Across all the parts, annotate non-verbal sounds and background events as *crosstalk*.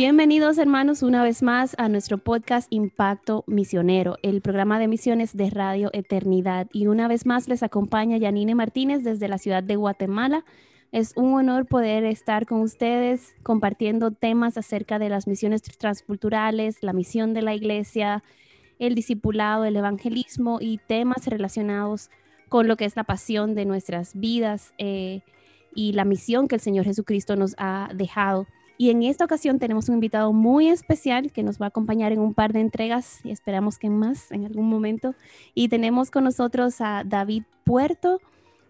Bienvenidos hermanos una vez más a nuestro podcast Impacto Misionero, el programa de misiones de Radio Eternidad. Y una vez más les acompaña Yanine Martínez desde la ciudad de Guatemala. Es un honor poder estar con ustedes compartiendo temas acerca de las misiones transculturales, la misión de la iglesia, el discipulado, el evangelismo y temas relacionados con lo que es la pasión de nuestras vidas eh, y la misión que el Señor Jesucristo nos ha dejado. Y en esta ocasión tenemos un invitado muy especial que nos va a acompañar en un par de entregas y esperamos que más en algún momento. Y tenemos con nosotros a David Puerto.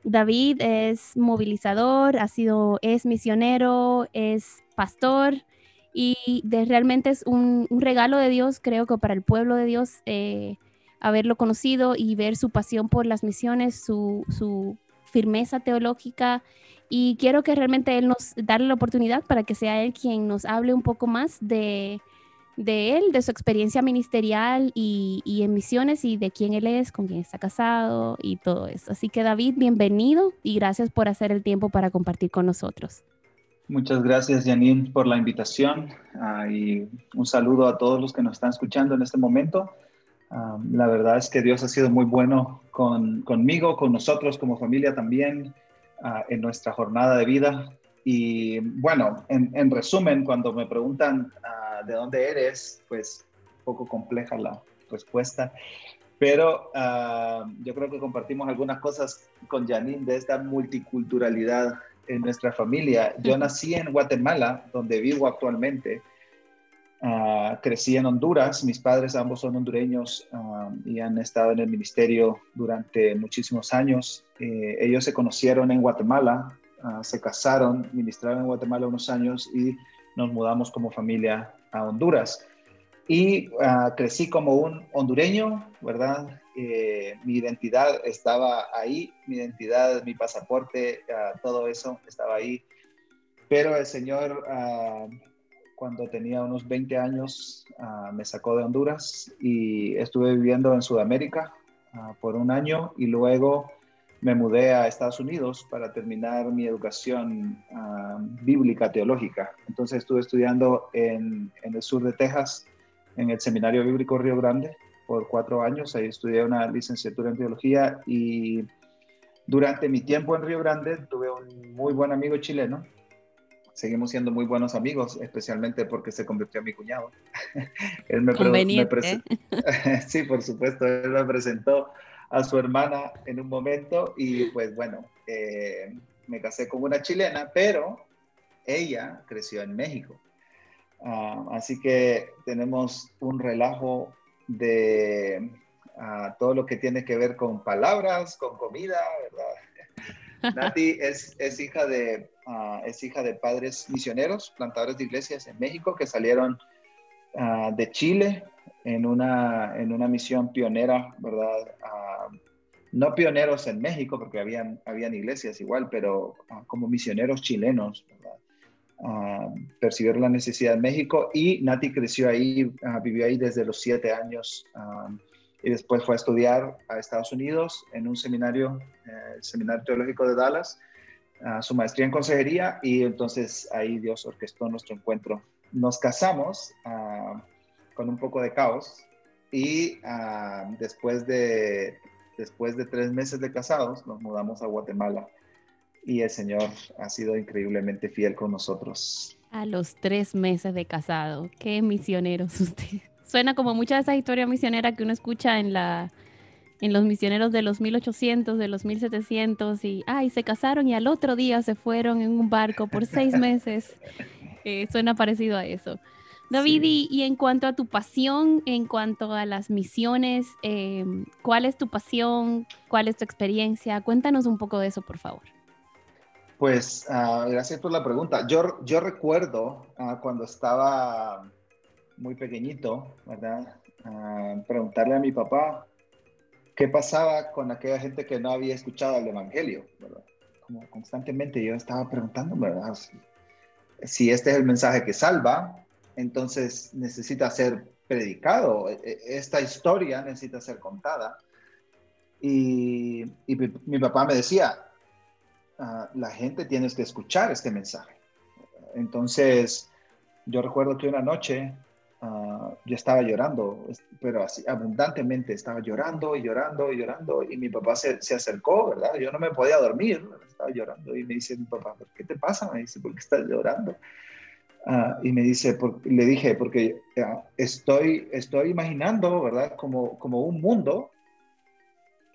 David es movilizador, ha sido, es misionero, es pastor y realmente es un, regalo de Dios, creo que para el pueblo de Dios, eh, haberlo conocido y ver su pasión por las misiones, su firmeza teológica y quiero que realmente él nos darle la oportunidad para que sea él quien nos hable un poco más de, él, de su experiencia ministerial y, en misiones y de quién él es, con quién está casado y todo eso. Así que David, bienvenido y gracias por hacer el tiempo para compartir con nosotros. Muchas gracias, Janine, por la invitación ah, y un saludo a todos los que nos están escuchando en este momento. Ah, la verdad es que Dios ha sido muy bueno con, conmigo, con nosotros como familia también. Ah, en nuestra jornada de vida. Y bueno, en, resumen, cuando me preguntan ah, de dónde eres, pues poco compleja la respuesta, pero ah, yo creo que compartimos algunas cosas con Janine de esta multiculturalidad en nuestra familia. Yo nací en Guatemala, donde vivo actualmente. Crecí en Honduras, mis padres ambos son hondureños y han estado en el ministerio durante muchísimos años. Eh, ellos se conocieron en Guatemala, ah, se casaron, ministraron en Guatemala unos años y nos mudamos como familia a Honduras. Y crecí como un hondureño, ¿verdad? Eh, mi identidad estaba ahí, mi identidad, mi pasaporte, todo eso estaba ahí. Pero el Señor, cuando tenía unos 20 años, me sacó de Honduras y estuve viviendo en Sudamérica por un año y luego me mudé a Estados Unidos para terminar mi educación ah, bíblica teológica. Entonces estuve estudiando en, el sur de Texas, en el Seminario Bíblico Río Grande, por cuatro años. Ahí estudié una licenciatura en teología y durante mi tiempo en Río Grande tuve un muy buen amigo chileno. Seguimos siendo muy buenos amigos, especialmente porque se convirtió en mi cuñado. *laughs* Él me, Conveniente. *laughs* sí, por supuesto, él me presentó a su hermana en un momento y pues bueno, eh, me casé con una chilena, pero ella creció en México. Ah, así que tenemos un relajo de ah, todo lo que tiene que ver con palabras, con comida, ¿verdad? Nati es, hija de, ah, es hija de padres misioneros, plantadores de iglesias en México que salieron de Chile en una, en una misión pionera, ¿verdad? no pioneros en México, porque habían, habían iglesias igual, pero ah, como misioneros chilenos, ¿verdad? Percibieron la necesidad en México y Nati creció ahí, ah, vivió ahí desde los siete años y después fue a estudiar a Estados Unidos en un seminario, eh, el Seminario Teológico de Dallas, su maestría en consejería y entonces ahí Dios orquestó nuestro encuentro. Nos casamos con un poco de caos y después de después de tres meses de casados, nos mudamos a Guatemala y el Señor ha sido increíblemente fiel con nosotros. A los tres meses de casado, qué misioneros *laughs* usted. Suena como muchas de esas historias misioneras que uno escucha en la en los misioneros de los 1800, de los 1700 y ay, se casaron y al otro día se fueron en un barco por seis *laughs* meses. Eh, suena parecido a eso. David, y, en cuanto a tu pasión, en cuanto a las misiones, eh, ¿cuál es tu pasión? ¿Cuál es tu experiencia? Cuéntanos un poco de eso, por favor. Pues ah, gracias por la pregunta. Yo, yo recuerdo ah, cuando estaba muy pequeñito, ¿verdad? preguntarle a mi papá qué pasaba con aquella gente que no había escuchado el Evangelio, ¿verdad? Como constantemente yo estaba preguntando, ¿verdad? Si, este es el mensaje que salva, entonces necesita ser predicado, e, e, esta historia necesita ser contada. Y, mi, papá me decía, ah, la gente tienes que escuchar este mensaje. Entonces, yo recuerdo que una noche uh, yo estaba llorando, pero así abundantemente, estaba llorando y llorando y llorando y mi papá se, se, acercó, ¿verdad? Yo no me podía dormir, estaba llorando y me dice mi papá, ¿qué te pasa? Me dice, ¿por qué estás llorando? Uh, y me dice, por, le dije, porque uh, estoy, estoy imaginando, ¿verdad? Como, como un mundo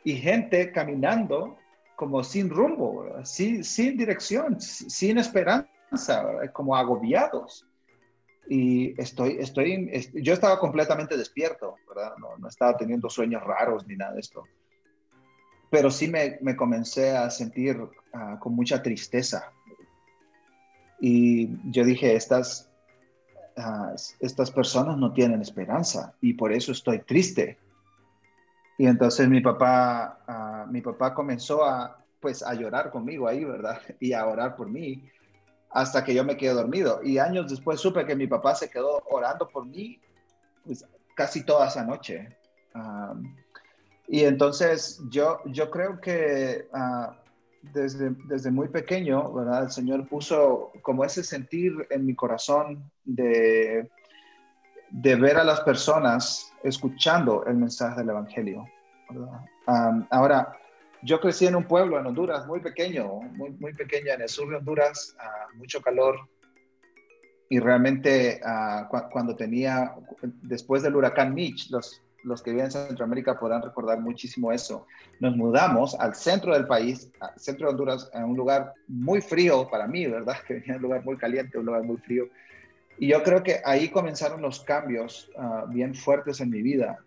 y gente caminando como sin rumbo, sin, sin dirección, sin esperanza, como agobiados y estoy, estoy, yo estaba completamente despierto, ¿verdad? No, no, estaba teniendo sueños raros ni nada de esto. Pero sí me, me comencé a sentir ah, con mucha tristeza. Y yo dije, estas, uh, estas personas no tienen esperanza y por eso estoy triste. Y entonces mi papá, uh, mi papá comenzó a, pues, a llorar conmigo ahí, ¿verdad? *laughs* Y a orar por mí hasta que yo me quedé dormido. Y años después supe que mi papá se quedó orando por mí pues, casi toda esa noche. y entonces yo, yo creo que ah, desde, desde muy pequeño, ¿verdad? El Señor puso como ese sentir en mi corazón de, de ver a las personas escuchando el mensaje del Evangelio. ahora, yo crecí en un pueblo en Honduras muy pequeño, muy, muy pequeño, en el sur de Honduras, mucho calor. Y realmente cuando tenía, después del huracán Mitch, los, los que viven en Centroamérica podrán recordar muchísimo eso. Nos mudamos al centro del país, al centro de Honduras, en un lugar muy frío para mí, ¿verdad? *laughs* Que venía un lugar muy caliente, un lugar muy frío. Y yo creo que ahí comenzaron los cambios ah, bien fuertes en mi vida.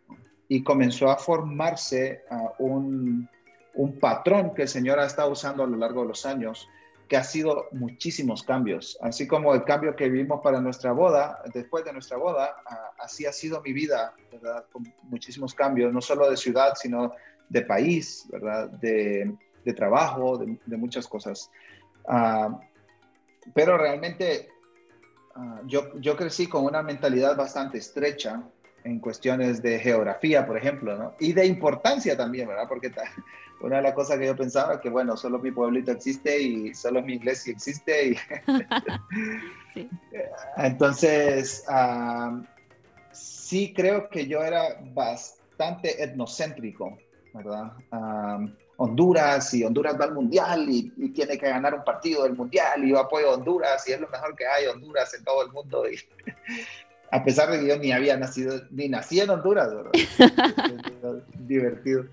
Y comenzó a formarse uh, un, un patrón que el Señor ha estado usando a lo largo de los años, que ha sido muchísimos cambios. Así como el cambio que vivimos para nuestra boda, después de nuestra boda, así ha sido mi vida, ¿verdad? Con muchísimos cambios, no solo de ciudad, sino de país, ¿verdad? De, trabajo, de, muchas cosas. Ah, pero realmente ah, yo, yo crecí con una mentalidad bastante estrecha en cuestiones de geografía, por ejemplo, ¿no? Y de importancia también, ¿verdad? Porque *laughs* una de las cosas que yo pensaba es que, bueno, solo mi pueblito existe y solo mi iglesia existe. Y *laughs* *laughs* Entonces, sí creo que yo era bastante etnocéntrico, ¿verdad? Honduras y Honduras va al mundial y, tiene que ganar un partido del mundial y yo apoyo a Honduras y es lo mejor que hay Honduras en todo el mundo. Y, a pesar de que yo ni había nacido, ni nací en Honduras, ¿verdad? *laughs* *laughs* divertido.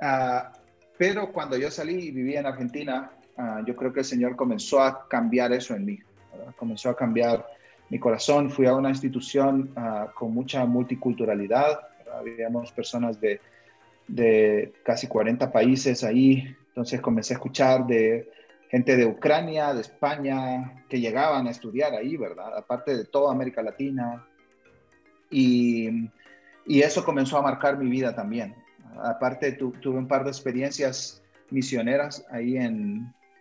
Ah, pero cuando yo salí y viví en Argentina, ah, yo creo que el Señor comenzó a cambiar eso en mí, comenzó a cambiar mi corazón. Fui a una institución ah, con mucha multiculturalidad, habíamos personas de, de casi 40 países ahí, entonces comencé a escuchar de gente de Ucrania, de España, que llegaban a estudiar ahí, ¿verdad? Aparte de toda América Latina. Y, eso comenzó a marcar mi vida también. Aparte, tuve un par de experiencias misioneras ahí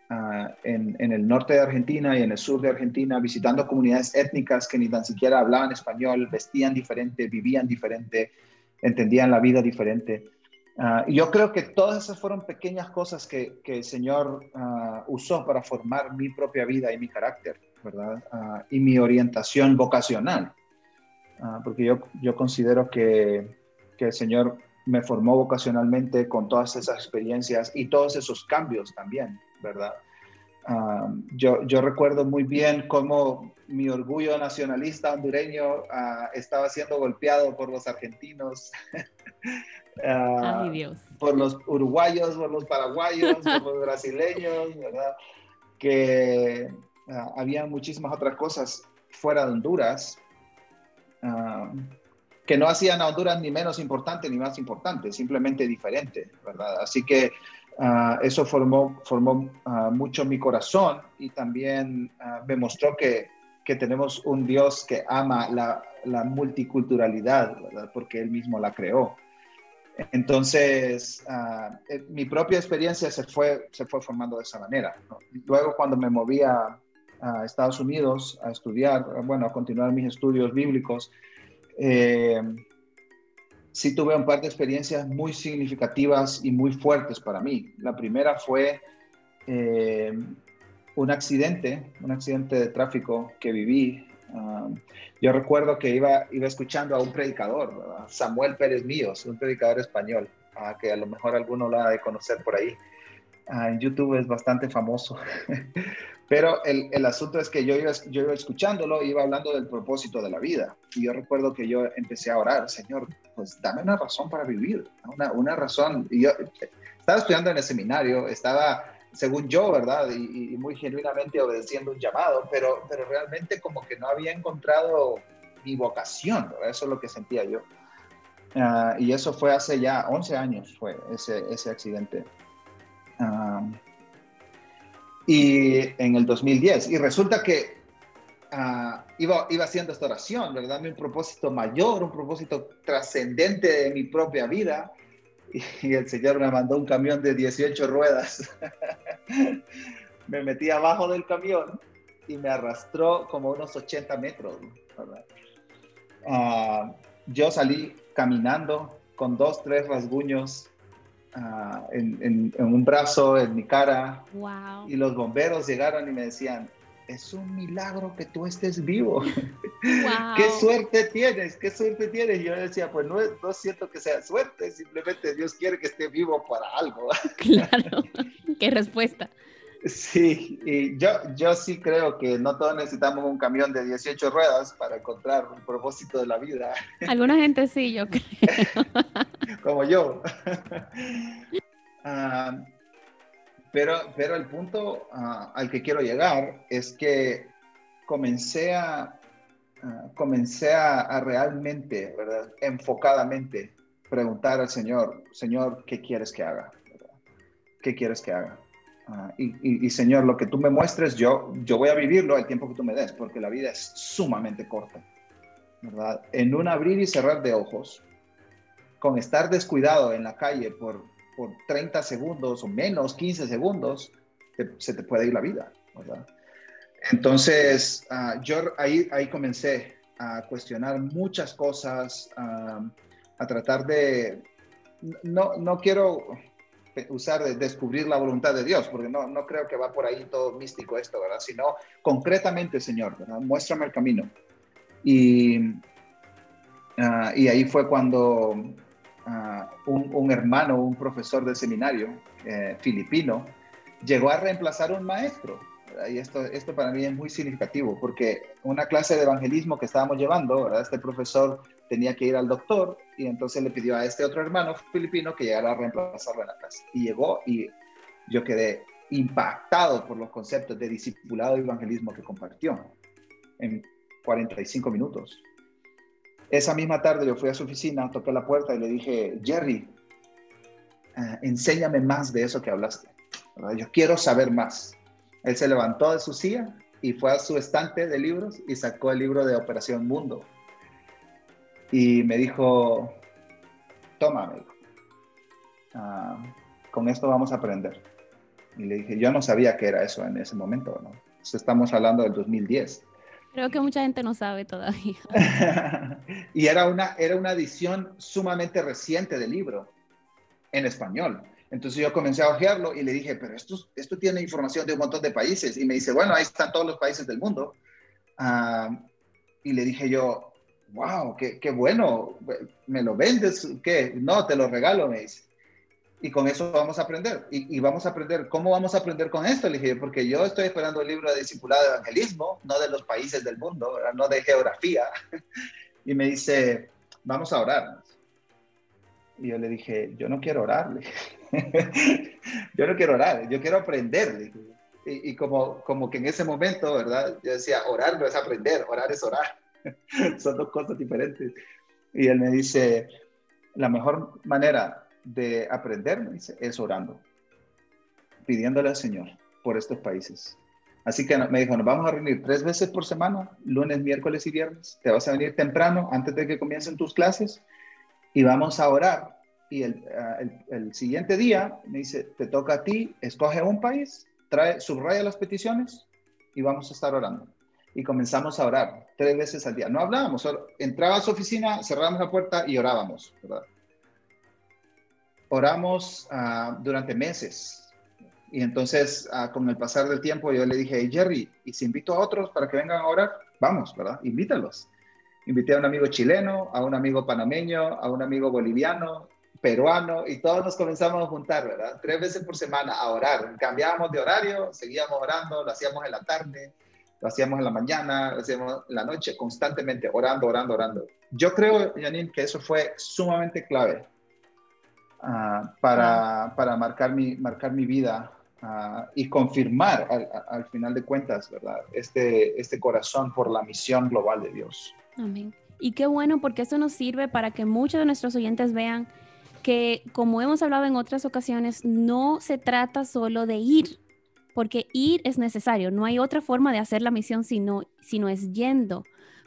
ah, en, el norte de Argentina y en el sur de Argentina, visitando comunidades étnicas que ni tan siquiera hablaban español, vestían diferente, vivían diferente, entendían la vida diferente. Uh, yo creo que todas esas fueron pequeñas cosas que, el Señor uh, usó para formar mi propia vida y mi carácter, ¿verdad? Uh, y mi orientación vocacional. porque yo, yo considero que, que, el Señor me formó vocacionalmente con todas esas experiencias y todos esos cambios también, ¿verdad? Yo, yo recuerdo muy bien cómo mi orgullo nacionalista hondureño estaba siendo golpeado por los argentinos *laughs* Ah, Dios. por los uruguayos, por los paraguayos, por los brasileños, ¿verdad? Que uh, había muchísimas otras cosas fuera de Honduras que no hacían a Honduras ni menos importante ni más importante, simplemente diferente, ¿verdad? Así que eso formó, formó mucho mi corazón y también me mostró que que tenemos un Dios que ama la, la multiculturalidad. Porque Él mismo la creó. Entonces, uh, mi propia experiencia se fue, se fue formando de esa manera. Luego, cuando me moví a, a, Estados Unidos a estudiar, bueno, a continuar mis estudios bíblicos, eh, sí tuve un par de experiencias muy significativas y muy fuertes para mí. La primera fue eh, un accidente, un accidente de tráfico que viví. Um, yo recuerdo que iba, iba escuchando a un predicador, ¿verdad? Samuel Pérez Míos, un predicador español, uh, que a lo mejor alguno lo ha de conocer por ahí. Uh, en YouTube es bastante famoso. *laughs* Pero el, el, asunto es que yo iba, yo iba escuchándolo, iba hablando del propósito de la vida. Y yo recuerdo que yo empecé a orar, Señor, pues dame una razón para vivir, una, una razón. Y yo estaba estudiando en el seminario, estaba según yo, ¿verdad? Y, y, muy genuinamente obedeciendo un llamado, pero, pero realmente como que no había encontrado mi vocación, ¿verdad? Eso es lo que sentía yo. Uh, y eso fue hace ya 11 años, fue ese, ese accidente. Um, y en el 2010. Y resulta que uh, iba, iba haciendo esta oración, ¿verdad? Mi propósito mayor, un propósito trascendente de mi propia vida y el Señor me mandó un camión de 18 ruedas. *laughs* me metí abajo del camión y me arrastró como unos 80 metros. Uh, yo salí caminando con dos, tres rasguños uh, en, en, en, un brazo, en mi cara. Wow. Y los bomberos llegaron y me decían, es un milagro que tú estés vivo. Wow. *laughs* ¿Qué suerte tienes? ¿Qué suerte tienes? Y yo decía, pues no, no siento que sea suerte, simplemente Dios quiere que esté vivo para algo. *laughs* Claro, *laughs* qué respuesta. Sí, y yo, yo sí creo que no todos necesitamos un camión de 18 ruedas para encontrar un propósito de la vida. *laughs* Alguna gente sí, yo creo. *laughs* Como yo. Uh, *laughs* pero, pero el punto uh, al que quiero llegar es que comencé a, uh, comencé a, a, realmente, ¿verdad? enfocadamente, preguntar al Señor, Señor, ¿qué quieres que haga? ¿Qué quieres que haga? Uh, y, y, y, Señor, lo que tú me muestres, yo, yo voy a vivirlo el tiempo que tú me des, porque la vida es sumamente corta. ¿verdad? En un abrir y cerrar de ojos, con estar descuidado en la calle por, por 30 segundos o menos, 15 segundos, te, se te puede ir la vida, ¿verdad? Entonces, uh, yo ahí, ahí comencé a cuestionar muchas cosas, uh, a tratar de, no, no quiero usar de descubrir la voluntad de Dios, porque no, no creo que va por ahí todo místico esto, ¿verdad? Sino concretamente, Señor, ¿verdad? Muéstrame el camino. Y, uh, y ahí fue cuando Uh, un, un, hermano, un profesor de seminario eh, filipino, llegó a reemplazar a un maestro. ¿verdad? Y esto, esto para mí es muy significativo, porque una clase de evangelismo que estábamos llevando, ¿verdad? este profesor tenía que ir al doctor y entonces le pidió a este otro hermano filipino que llegara a reemplazarlo en la clase. Y llegó y yo quedé impactado por los conceptos de discipulado y evangelismo que compartió en 45 minutos. Esa misma tarde yo fui a su oficina, toqué la puerta y le dije, Jerry, uh, enséñame más de eso que hablaste. Yo quiero saber más. Él se levantó de su silla y fue a su estante de libros y sacó el libro de Operación Mundo. Y me dijo, toma, dijo, uh, con esto vamos a aprender. Y le dije, yo no sabía que era eso en ese momento, ¿no? Estamos hablando del 2010. Creo que mucha gente no sabe todavía. *laughs* y era una, era una edición sumamente reciente del libro, en español. Entonces yo comencé a ojearlo y le dije, pero esto, esto tiene información de un montón de países. Y me dice, bueno, ahí están todos los países del mundo. Uh, y le dije yo, wow, qué, qué, bueno, ¿me lo vendes? ¿Qué? No, te lo regalo, me dice y con eso vamos a aprender. Y, y, vamos a aprender, ¿cómo vamos a aprender con esto? Le dije, porque yo estoy esperando el libro de discipulado de evangelismo, no de los países del mundo, no de geografía. *laughs* Y me dice, vamos a orar. Y yo le dije, yo no quiero orar. *laughs* yo no quiero orar, yo quiero aprender. Y, y, como, como que en ese momento, ¿verdad? Yo decía, orar no es aprender, orar es orar. *laughs* Son dos cosas diferentes. Y él me dice, la mejor manera de aprender, me dice, es orando, pidiéndole al Señor por estos países. Así que me dijo, nos vamos a reunir tres veces por semana, lunes, miércoles y viernes. Te vas a venir temprano, antes de que comiencen tus clases, y vamos a orar. Y el, ah, el, siguiente día me dice, te toca a ti, escoge un país, trae, subraya las peticiones y vamos a estar orando. Y comenzamos a orar tres veces al día. No hablábamos, entraba a su oficina, cerrábamos la puerta y orábamos, ¿verdad? Oramos uh, durante meses, y entonces, ah, con el pasar del tiempo, yo le dije, hey, Jerry, ¿y si invito a otros para que vengan a orar? Vamos, ¿verdad? Invítalos. Invité a un amigo chileno, a un amigo panameño, a un amigo boliviano, peruano, y todos nos comenzamos a juntar, ¿verdad? Tres veces por semana a orar. Cambiábamos de horario, seguíamos orando, lo hacíamos en la tarde, lo hacíamos en la mañana, lo hacíamos en la noche, constantemente orando, orando, orando. Yo creo, Janine, que eso fue sumamente clave uh, para, para marcar, mi, marcar mi vida y confirmar al, final de cuentas, ¿verdad? Este, este corazón por la misión global de Dios. Amén. Y qué bueno porque eso nos sirve para que muchos de nuestros oyentes vean que, como hemos hablado en otras ocasiones, no se trata solo de ir, porque ir es necesario, no hay otra forma de hacer la misión sino, sino es yendo.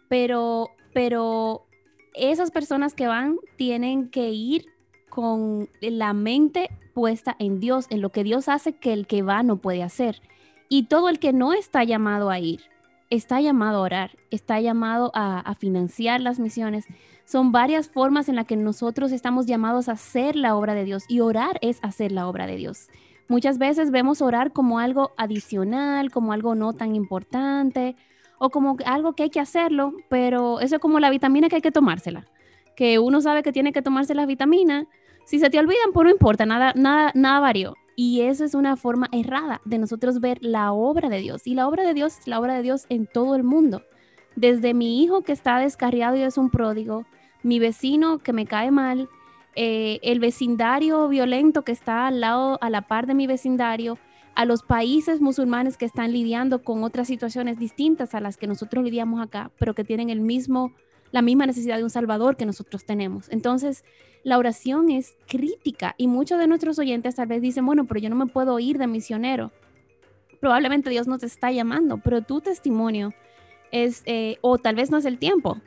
Pero, pero esas personas que van tienen que ir con la mente puesta en Dios, en lo que Dios hace que el que va no puede hacer. Y todo el que no está llamado a ir, está llamado a orar, está llamado a, financiar las misiones. Son varias formas en las que nosotros estamos llamados a hacer la obra de Dios y orar es hacer la obra de Dios. Muchas veces vemos orar como algo adicional, como algo no tan importante o como algo que hay que hacerlo, pero eso es como la vitamina que hay que tomársela, que uno sabe que tiene que tomarse la vitamina, si se te olvidan, pues no importa, nada, nada, nada varió. Y eso es una forma errada de nosotros ver la obra de Dios. Y la obra de Dios es la obra de Dios en todo el mundo. Desde mi hijo que está descarriado y es un pródigo, mi vecino que me cae mal, eh, el vecindario violento que está al lado, a la par de mi vecindario, a los países musulmanes que están lidiando con otras situaciones distintas a las que nosotros lidiamos acá, pero que tienen el mismo, la misma necesidad de un Salvador que nosotros tenemos. Entonces, la oración es crítica y muchos de nuestros oyentes tal vez dicen, bueno, pero yo no me puedo ir de misionero. Probablemente Dios no te está llamando, pero tu testimonio es, eh, o tal vez no es el tiempo,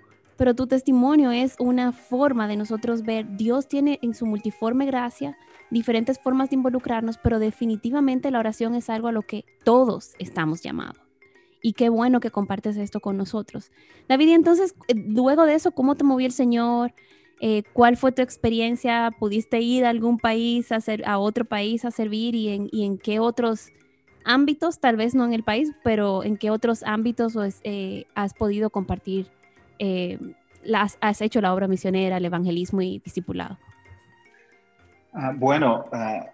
pero tu testimonio es una forma de nosotros ver, Dios tiene en su multiforme gracia diferentes formas de involucrarnos, pero definitivamente la oración es algo a lo que todos estamos llamados. Y qué bueno que compartes esto con nosotros. David, y entonces, eh, luego de eso, ¿cómo te movió el Señor? Eh, ¿Cuál fue tu experiencia? ¿Pudiste ir a algún país, a, hacer, a otro país a servir y en, y qué otros ámbitos, tal vez no en el país, pero en qué otros ámbitos eh, has podido compartir, eh, las, has hecho la obra misionera, el evangelismo y discipulado? Ah, bueno, ah,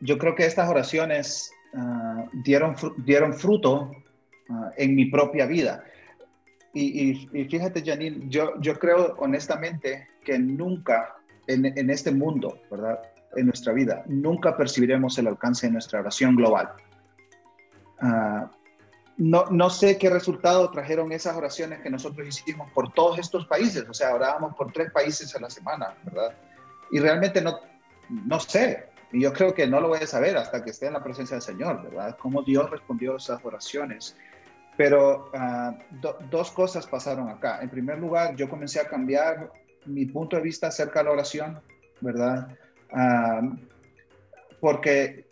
yo creo que estas oraciones ah, dieron, dieron fruto en mi propia vida. Y, fíjate, Janine, yo, yo creo honestamente que nunca en, este mundo, ¿verdad? En nuestra vida, nunca percibiremos el alcance de nuestra oración global. Ah, no, no sé qué resultado trajeron esas oraciones que nosotros hicimos por todos estos países, o sea, orábamos por tres países a la semana, ¿verdad? Y realmente no, no sé, y yo creo que no lo voy a saber hasta que esté en la presencia del Señor, ¿verdad? Cómo Dios respondió a esas oraciones. Pero ah, dos cosas pasaron acá. En primer lugar, yo comencé a cambiar mi punto de vista acerca de la oración, ¿verdad? Ah, porque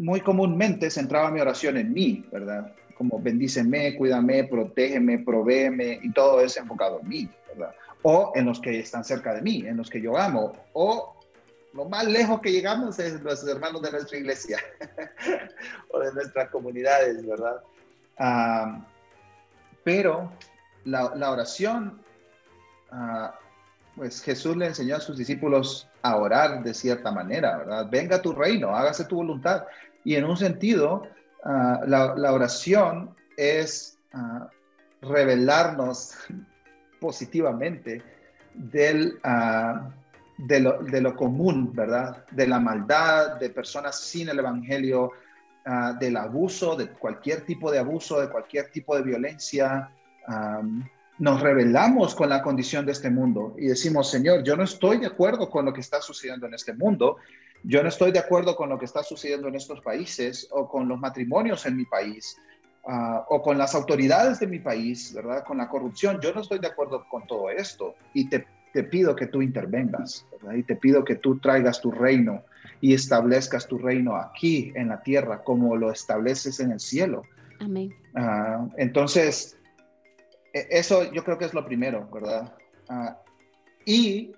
muy comúnmente centraba mi oración en mí, ¿verdad? Como bendíceme, cuídame, protégeme, provéeme, y todo es enfocado en mí, ¿verdad? O en los que están cerca de mí, en los que yo amo, o lo más lejos que llegamos es los hermanos de nuestra iglesia *laughs* o de nuestras comunidades, ¿verdad? Ah, pero la, oración, ah, pues Jesús le enseñó a sus discípulos a orar de cierta manera, ¿verdad? Venga tu reino, hágase tu voluntad. Y en un sentido, ah, la, oración es revelarnos *laughs* positivamente del, de, lo, de, lo, común, ¿verdad? De la maldad, de personas sin el Evangelio, Ah, del abuso, de cualquier tipo de abuso, de cualquier tipo de violencia. nos rebelamos con la condición de este mundo y decimos, Señor, yo no estoy de acuerdo con lo que está sucediendo en este mundo, yo no estoy de acuerdo con lo que está sucediendo en estos países o con los matrimonios en mi país ah, o con las autoridades de mi país, ¿verdad? Con la corrupción. Yo no estoy de acuerdo con todo esto y te, te pido que tú intervengas, ¿verdad? Y te pido que tú traigas tu reino y establezcas tu reino aquí en la tierra como lo estableces en el cielo. Amén. Ah, entonces, e, eso yo creo que es lo primero, ¿verdad? Ah, y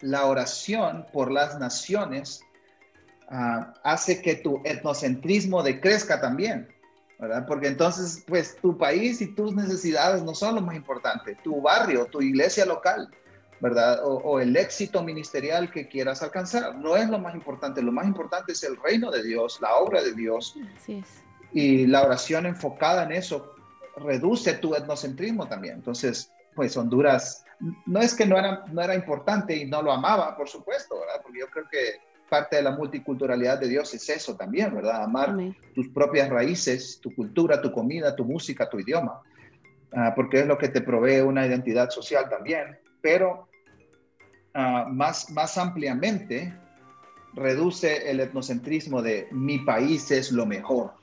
la oración por las naciones ah, hace que tu etnocentrismo decrezca también, ¿verdad? Porque entonces, pues tu país y tus necesidades no son lo más importante, tu barrio, tu iglesia local, ¿verdad? O, el éxito ministerial que quieras alcanzar, no es lo más importante, lo más importante es el reino de Dios, la obra de Dios. Así es. Y la oración enfocada en eso reduce tu etnocentrismo también. Entonces, pues Honduras, no es que no era, no era importante y no lo amaba, por supuesto, ¿verdad? Porque yo creo que parte de la multiculturalidad de Dios es eso también, ¿verdad? Amar tus propias raíces, tu cultura, tu comida, tu música, tu idioma, ah, porque es lo que te provee una identidad social también, pero ah, más, más ampliamente reduce el etnocentrismo de mi país es lo mejor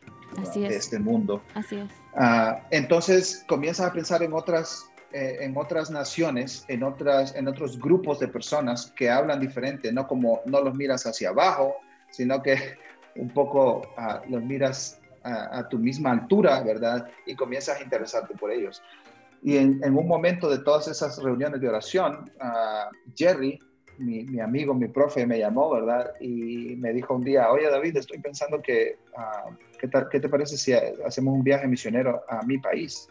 de este mundo. Así es. Ah, entonces comienzas a pensar en otras, eh, en otras naciones, en, otras, en otros grupos de personas que hablan diferente, no como no los miras hacia abajo, sino que *laughs* un poco ah, los miras a, tu misma altura, ¿verdad? Y comienzas a interesarte por ellos. Y en, un momento de todas esas reuniones de oración, uh, Jerry, mi, mi, amigo, mi profe, me llamó, ¿verdad? Y me dijo un día, oye David, estoy pensando que ¿qué, te parece si hacemos un viaje misionero a mi país?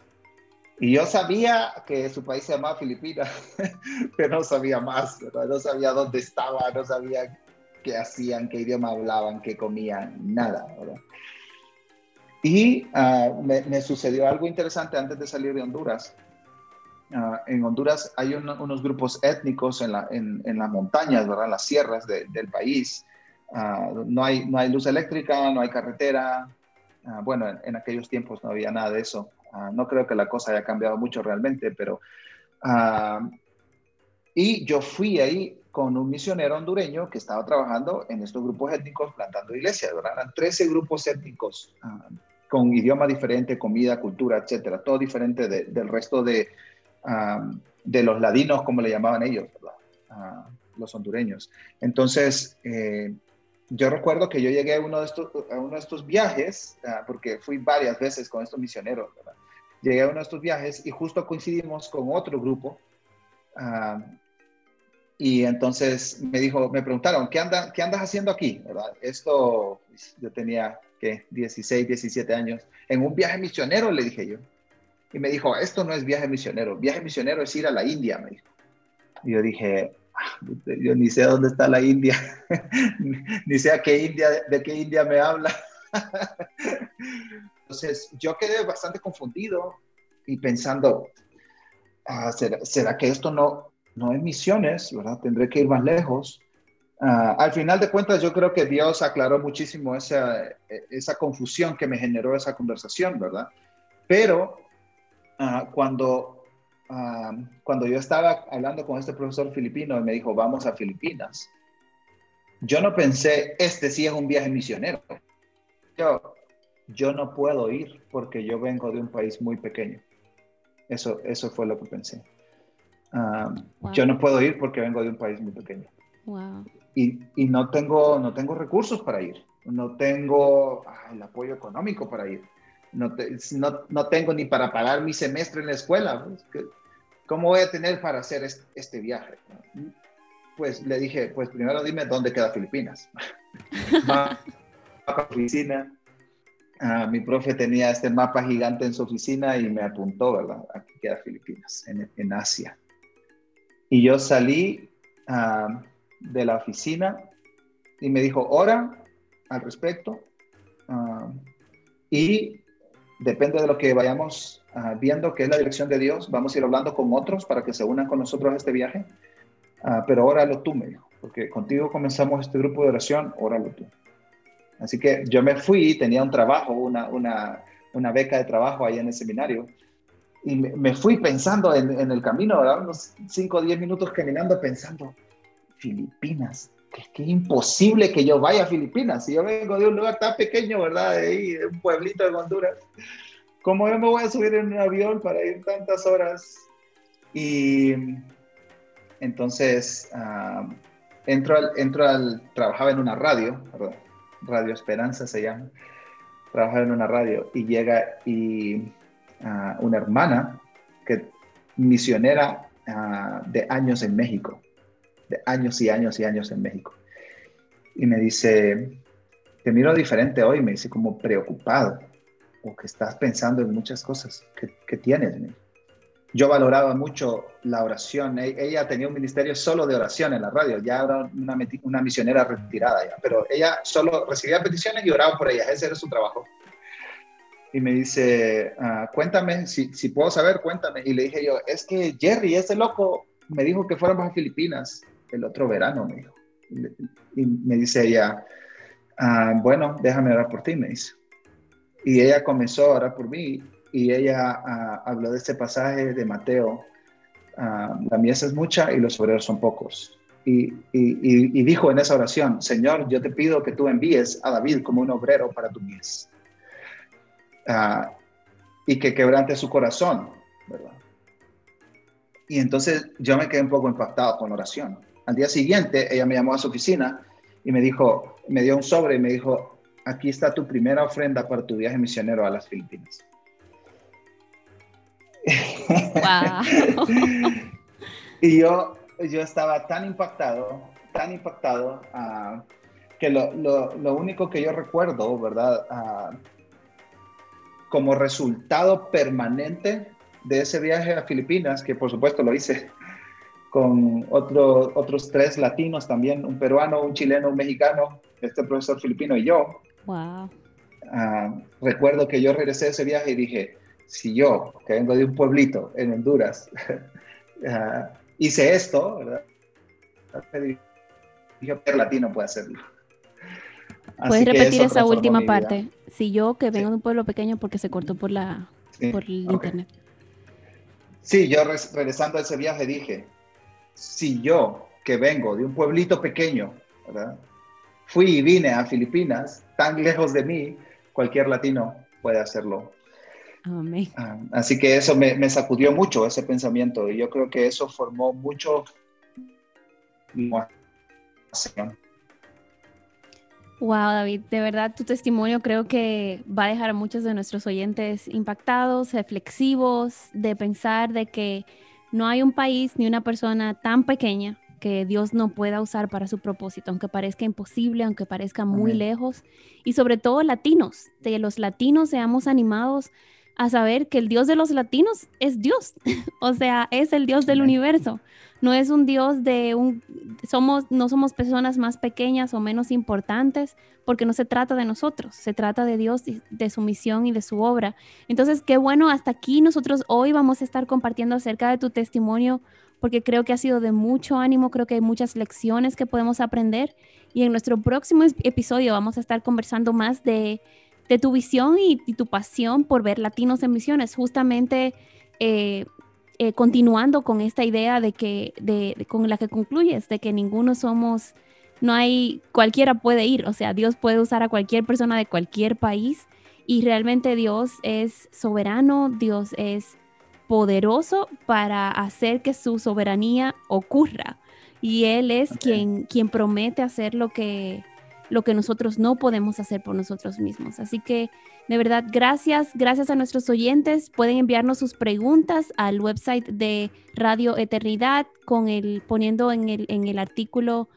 Y yo sabía que su país se llamaba Filipinas, *laughs* pero no sabía más, no sabía dónde estaba, no sabía qué hacían, qué idioma hablaban, qué comían, nada. Y ah, me, sucedió algo interesante antes de salir de Honduras. Ah, en Honduras hay unos grupos étnicos en, la, en, las montañas, ¿verdad? en las sierras del país. Ah, no, hay, no hay luz eléctrica, no hay carretera, bueno, en, aquellos tiempos no había nada de eso. Ah, no creo que la cosa haya cambiado mucho realmente, pero... Ah, y yo fui ahí con un misionero hondureño que estaba trabajando en estos grupos étnicos plantando iglesias, ¿verdad? Eran 13 grupos étnicos con idioma diferente, comida, cultura, etcétera, todo diferente del resto de, de los ladinos, como le llamaban ellos, ¿verdad? los hondureños. Entonces, eh, yo recuerdo que yo llegué a uno de estos, a uno de estos viajes, porque fui varias veces con estos misioneros, Llegué a uno de estos viajes y justo coincidimos con otro grupo. Ah, y entonces me dijo, me preguntaron, ¿qué, anda, ¿qué andas haciendo aquí? ¿verdad? Esto, yo tenía, ¿qué? 16, 17 años. En un viaje misionero, le dije yo. Y me dijo, esto no es viaje misionero. Viaje misionero es ir a la India, me dijo. Y yo dije, yo ni sé dónde está la India, *laughs* ni sé a qué India, de qué India me habla. *laughs* Entonces, yo quedé bastante confundido y pensando, ah, ¿será, que esto no, no es misiones, verdad? Tendré que ir más lejos. Ah, al final de cuentas, yo creo que Dios aclaró muchísimo esa, esa confusión que me generó esa conversación, ¿verdad? Pero ah, cuando cuando yo estaba hablando con este profesor filipino y me dijo, vamos a Filipinas, yo no pensé, este sí es un viaje misionero. Yo, yo no puedo ir porque yo vengo de un país muy pequeño. Eso, eso fue lo que pensé. Yo no puedo ir porque vengo de un país muy pequeño. Y, y, no, tengo, no tengo recursos para ir. No tengo el apoyo económico para ir. No, no, no, tengo ni para pagar mi semestre en la escuela. Pues, ¿cómo voy a tener para hacer este, viaje? Pues le dije, pues primero dime dónde queda Filipinas. *laughs* Va a la oficina. Ah, mi profe tenía este mapa gigante en su oficina y me apuntó, ¿verdad? Aquí queda Filipinas, en, Asia. Y yo salí ah, de la oficina y me dijo, ora al respecto. Ah, y depende de lo que vayamos viendo que es la dirección de Dios, vamos a ir hablando con otros para que se unan con nosotros a este viaje. Pero óralo tú, me dijo, porque contigo comenzamos este grupo de oración, óralo tú. Así que yo me fui, tenía un trabajo, una, una, una beca de trabajo ahí en el seminario, y me, fui pensando en, en, el camino, ¿verdad? unos 5 o 10 minutos caminando pensando, Filipinas, que es imposible que yo vaya a Filipinas, si yo vengo de un lugar tan pequeño, ¿verdad? De ahí, de un pueblito de Honduras. ¿cómo yo me voy a subir en un avión para ir tantas horas? Y entonces uh, entro, al, entro al, trabajaba en una radio, Radio Esperanza se llama, trabajaba en una radio y llega y una hermana que misionera de años en México, de años y años y años en México. Y me dice, te miro diferente hoy, me dice como preocupado, o que estás pensando en muchas cosas que, tienes. Yo valoraba mucho la oración. E, ella tenía un ministerio solo de oración en la radio, ya era una, una misionera retirada ya, pero ella solo recibía peticiones y oraba por ellas, ese era su trabajo y me dice, ah, cuéntame, si, puedo saber, cuéntame. Y le dije yo, es que Jerry, ese loco, me dijo que fuéramos a Filipinas el otro verano, me dijo. Y me dice ella, ah, bueno, déjame orar por ti, me dice. Y ella comenzó a orar por mí y ella ah, habló de este pasaje de Mateo, la mies es mucha y los obreros son pocos. Y, dijo en esa oración, Señor, yo te pido que tú envíes a David como un obrero para tu mies. Ah, y que quebrante su corazón, ¿verdad? Y entonces yo me quedé un poco impactado con la oración. Al día siguiente, ella me llamó a su oficina y me dijo, me dio un sobre y me dijo, aquí está tu primera ofrenda para tu viaje misionero a las Filipinas. Wow. *laughs* y yo, yo estaba tan impactado, tan impactado, ah, que lo, lo, lo, único que yo recuerdo, ¿verdad? Uh, como resultado permanente de ese viaje a Filipinas, que por supuesto lo hice con otro, otros tres latinos también, un peruano, un chileno, un mexicano, este profesor filipino y yo. Wow. Ah, recuerdo que yo regresé de ese viaje y dije, si yo, que vengo de un pueblito en Honduras, uh, *laughs* hice esto, ¿verdad? Dije, latino puede hacerlo. ¿Puedes repetir esa última parte? Si yo que vengo de un pueblo pequeño porque se cortó por la por el internet. Sí, yo regresando a ese viaje dije, si yo que vengo de un pueblito pequeño, ¿verdad? fui y vine a Filipinas, tan lejos de mí, cualquier latino puede hacerlo. Amén. Ah, así que eso me, me, sacudió mucho, ese pensamiento, y yo creo que eso formó mucho Wow, David, de verdad tu testimonio creo que va a dejar a muchos de nuestros oyentes impactados, reflexivos, de pensar de que no hay un país ni una persona tan pequeña que Dios no pueda usar para su propósito, aunque parezca imposible, aunque parezca muy lejos, y sobre todo latinos, de los latinos seamos animados a saber que el Dios de los latinos es Dios, *laughs* o sea, es el Dios del universo no es un Dios de un, somos, no somos personas más pequeñas o menos importantes, porque no se trata de nosotros, se trata de Dios, de su misión y de su obra. Entonces, qué bueno, hasta aquí nosotros hoy vamos a estar compartiendo acerca de tu testimonio, porque creo que ha sido de mucho ánimo, creo que hay muchas lecciones que podemos aprender. Y en nuestro próximo episodio vamos a estar conversando más de, tu visión y, tu pasión por ver latinos en misiones. Justamente eh, eh, continuando con esta idea de que, de, con la que concluyes, de que ninguno somos, no hay, cualquiera puede ir, o sea, Dios puede usar a cualquier persona de cualquier país y realmente Dios es soberano, Dios es poderoso para hacer que su soberanía ocurra y Él es quien, quien promete hacer lo que, lo que nosotros no podemos hacer por nosotros mismos. Así que de verdad, gracias, gracias a nuestros oyentes. Pueden enviarnos sus preguntas al website de Radio Eternidad con el, poniendo en el, en el artículo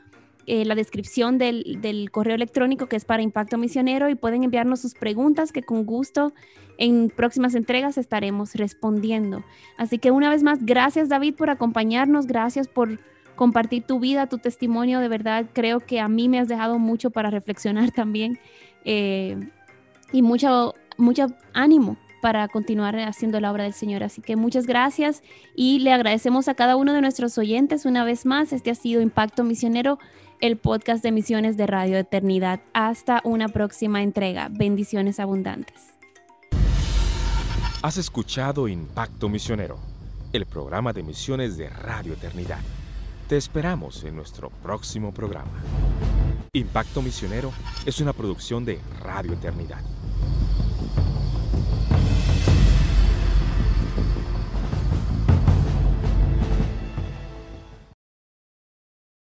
eh, la descripción del, del, correo electrónico que es para Impacto Misionero y pueden enviarnos sus preguntas que con gusto en próximas entregas estaremos respondiendo. Así que una vez más, gracias David por acompañarnos, gracias por compartir tu vida, tu testimonio. De verdad, creo que a mí me has dejado mucho para reflexionar *laughs* también. Eh, y mucho, mucho ánimo para continuar haciendo la obra del Señor. Así que muchas gracias y le agradecemos a cada uno de nuestros oyentes una vez más. Este ha sido Impacto Misionero, el podcast de misiones de Radio Eternidad. Hasta una próxima entrega. Bendiciones abundantes. Has escuchado Impacto Misionero, el programa de misiones de Radio Eternidad. Te esperamos en nuestro próximo programa. Impacto Misionero es una producción de Radio Eternidad.